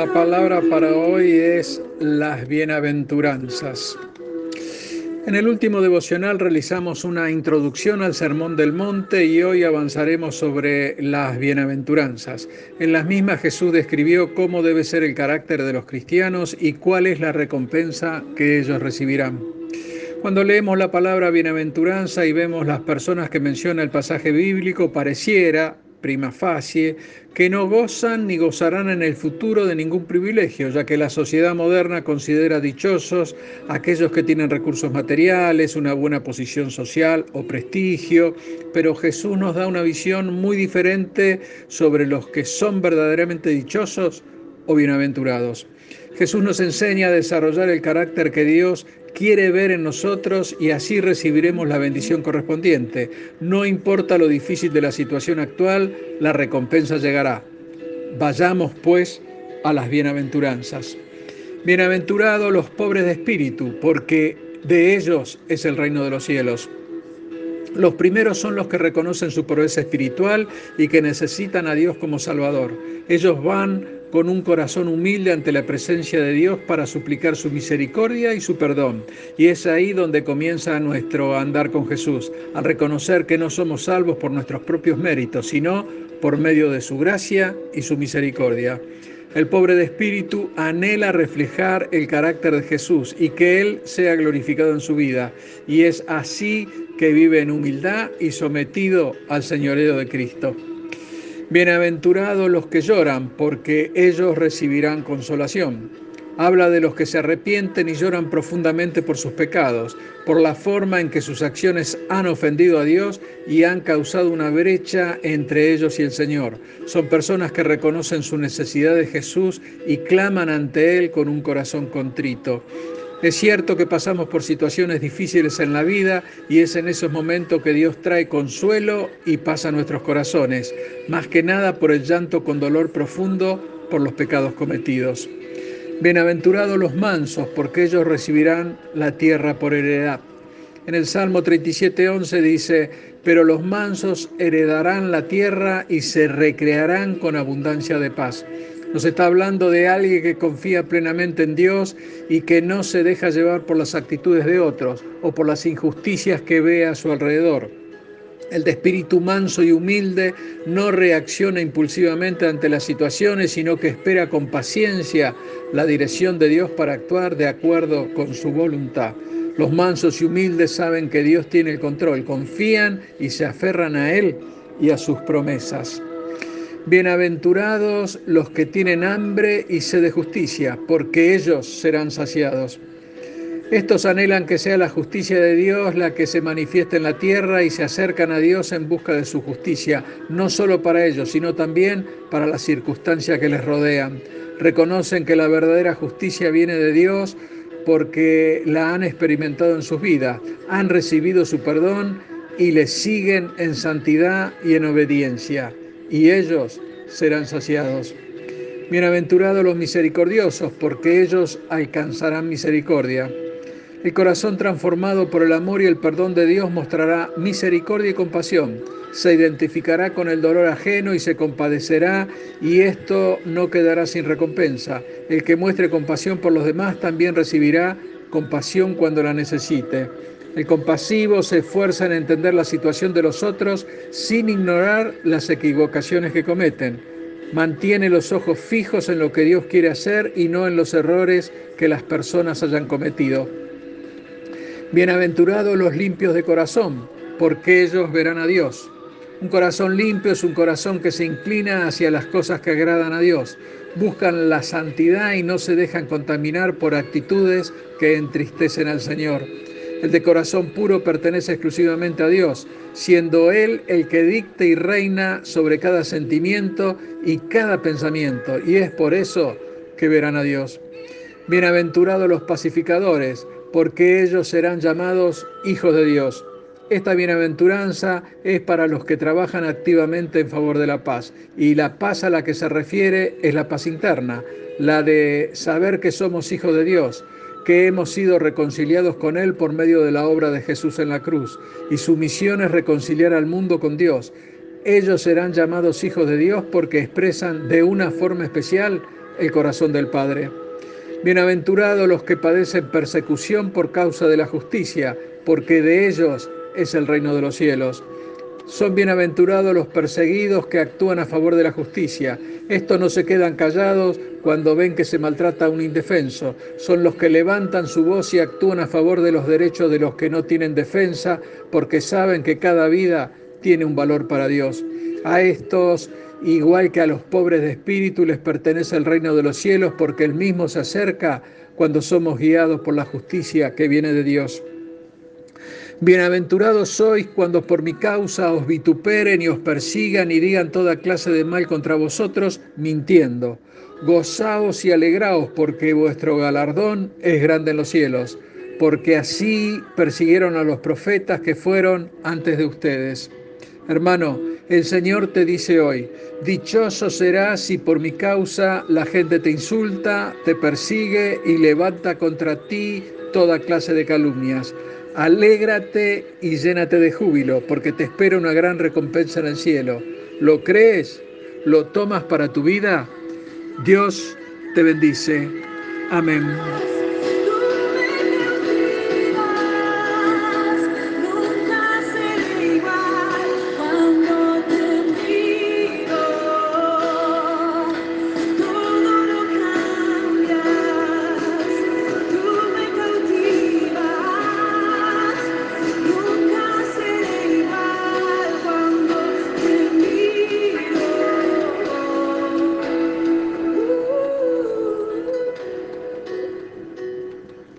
La palabra para hoy es las bienaventuranzas. En el último devocional realizamos una introducción al Sermón del Monte y hoy avanzaremos sobre las bienaventuranzas. En las mismas Jesús describió cómo debe ser el carácter de los cristianos y cuál es la recompensa que ellos recibirán. Cuando leemos la palabra bienaventuranza y vemos las personas que menciona el pasaje bíblico, pareciera prima facie, que no gozan ni gozarán en el futuro de ningún privilegio, ya que la sociedad moderna considera dichosos aquellos que tienen recursos materiales, una buena posición social o prestigio, pero Jesús nos da una visión muy diferente sobre los que son verdaderamente dichosos bienaventurados. Jesús nos enseña a desarrollar el carácter que Dios quiere ver en nosotros y así recibiremos la bendición correspondiente. No importa lo difícil de la situación actual, la recompensa llegará. Vayamos pues a las bienaventuranzas. Bienaventurados los pobres de espíritu, porque de ellos es el reino de los cielos. Los primeros son los que reconocen su pobreza espiritual y que necesitan a Dios como Salvador. Ellos van con un corazón humilde ante la presencia de Dios para suplicar su misericordia y su perdón. Y es ahí donde comienza nuestro andar con Jesús, al reconocer que no somos salvos por nuestros propios méritos, sino por medio de su gracia y su misericordia. El pobre de espíritu anhela reflejar el carácter de Jesús y que Él sea glorificado en su vida. Y es así que vive en humildad y sometido al señoreo de Cristo. Bienaventurados los que lloran, porque ellos recibirán consolación. Habla de los que se arrepienten y lloran profundamente por sus pecados, por la forma en que sus acciones han ofendido a Dios y han causado una brecha entre ellos y el Señor. Son personas que reconocen su necesidad de Jesús y claman ante Él con un corazón contrito. Es cierto que pasamos por situaciones difíciles en la vida y es en esos momentos que Dios trae consuelo y pasa a nuestros corazones, más que nada por el llanto con dolor profundo por los pecados cometidos. Bienaventurados los mansos, porque ellos recibirán la tierra por heredad. En el Salmo 37.11 dice, pero los mansos heredarán la tierra y se recrearán con abundancia de paz. Nos está hablando de alguien que confía plenamente en Dios y que no se deja llevar por las actitudes de otros o por las injusticias que ve a su alrededor. El de espíritu manso y humilde no reacciona impulsivamente ante las situaciones, sino que espera con paciencia la dirección de Dios para actuar de acuerdo con su voluntad. Los mansos y humildes saben que Dios tiene el control, confían y se aferran a Él y a sus promesas. Bienaventurados los que tienen hambre y sed de justicia, porque ellos serán saciados. Estos anhelan que sea la justicia de Dios la que se manifieste en la tierra y se acercan a Dios en busca de su justicia, no solo para ellos, sino también para las circunstancias que les rodean. Reconocen que la verdadera justicia viene de Dios porque la han experimentado en sus vidas, han recibido su perdón y le siguen en santidad y en obediencia y ellos serán saciados. Bienaventurados los misericordiosos, porque ellos alcanzarán misericordia. El corazón transformado por el amor y el perdón de Dios mostrará misericordia y compasión. Se identificará con el dolor ajeno y se compadecerá y esto no quedará sin recompensa. El que muestre compasión por los demás también recibirá compasión cuando la necesite. El compasivo se esfuerza en entender la situación de los otros sin ignorar las equivocaciones que cometen. Mantiene los ojos fijos en lo que Dios quiere hacer y no en los errores que las personas hayan cometido. Bienaventurados los limpios de corazón, porque ellos verán a Dios. Un corazón limpio es un corazón que se inclina hacia las cosas que agradan a Dios. Buscan la santidad y no se dejan contaminar por actitudes que entristecen al Señor. El de corazón puro pertenece exclusivamente a Dios, siendo Él el que dicta y reina sobre cada sentimiento y cada pensamiento. Y es por eso que verán a Dios. Bienaventurados los pacificadores, porque ellos serán llamados hijos de Dios. Esta bienaventuranza es para los que trabajan activamente en favor de la paz. Y la paz a la que se refiere es la paz interna, la de saber que somos hijos de Dios que hemos sido reconciliados con Él por medio de la obra de Jesús en la cruz, y su misión es reconciliar al mundo con Dios. Ellos serán llamados hijos de Dios porque expresan de una forma especial el corazón del Padre. Bienaventurados los que padecen persecución por causa de la justicia, porque de ellos es el reino de los cielos. Son bienaventurados los perseguidos que actúan a favor de la justicia. Estos no se quedan callados cuando ven que se maltrata a un indefenso. Son los que levantan su voz y actúan a favor de los derechos de los que no tienen defensa, porque saben que cada vida tiene un valor para Dios. A estos, igual que a los pobres de espíritu, les pertenece el reino de los cielos, porque el mismo se acerca cuando somos guiados por la justicia que viene de Dios. Bienaventurados sois cuando por mi causa os vituperen y os persigan y digan toda clase de mal contra vosotros, mintiendo. Gozaos y alegraos porque vuestro galardón es grande en los cielos, porque así persiguieron a los profetas que fueron antes de ustedes. Hermano, el Señor te dice hoy, dichoso serás si por mi causa la gente te insulta, te persigue y levanta contra ti toda clase de calumnias. Alégrate y llénate de júbilo, porque te espera una gran recompensa en el cielo. ¿Lo crees? ¿Lo tomas para tu vida? Dios te bendice. Amén.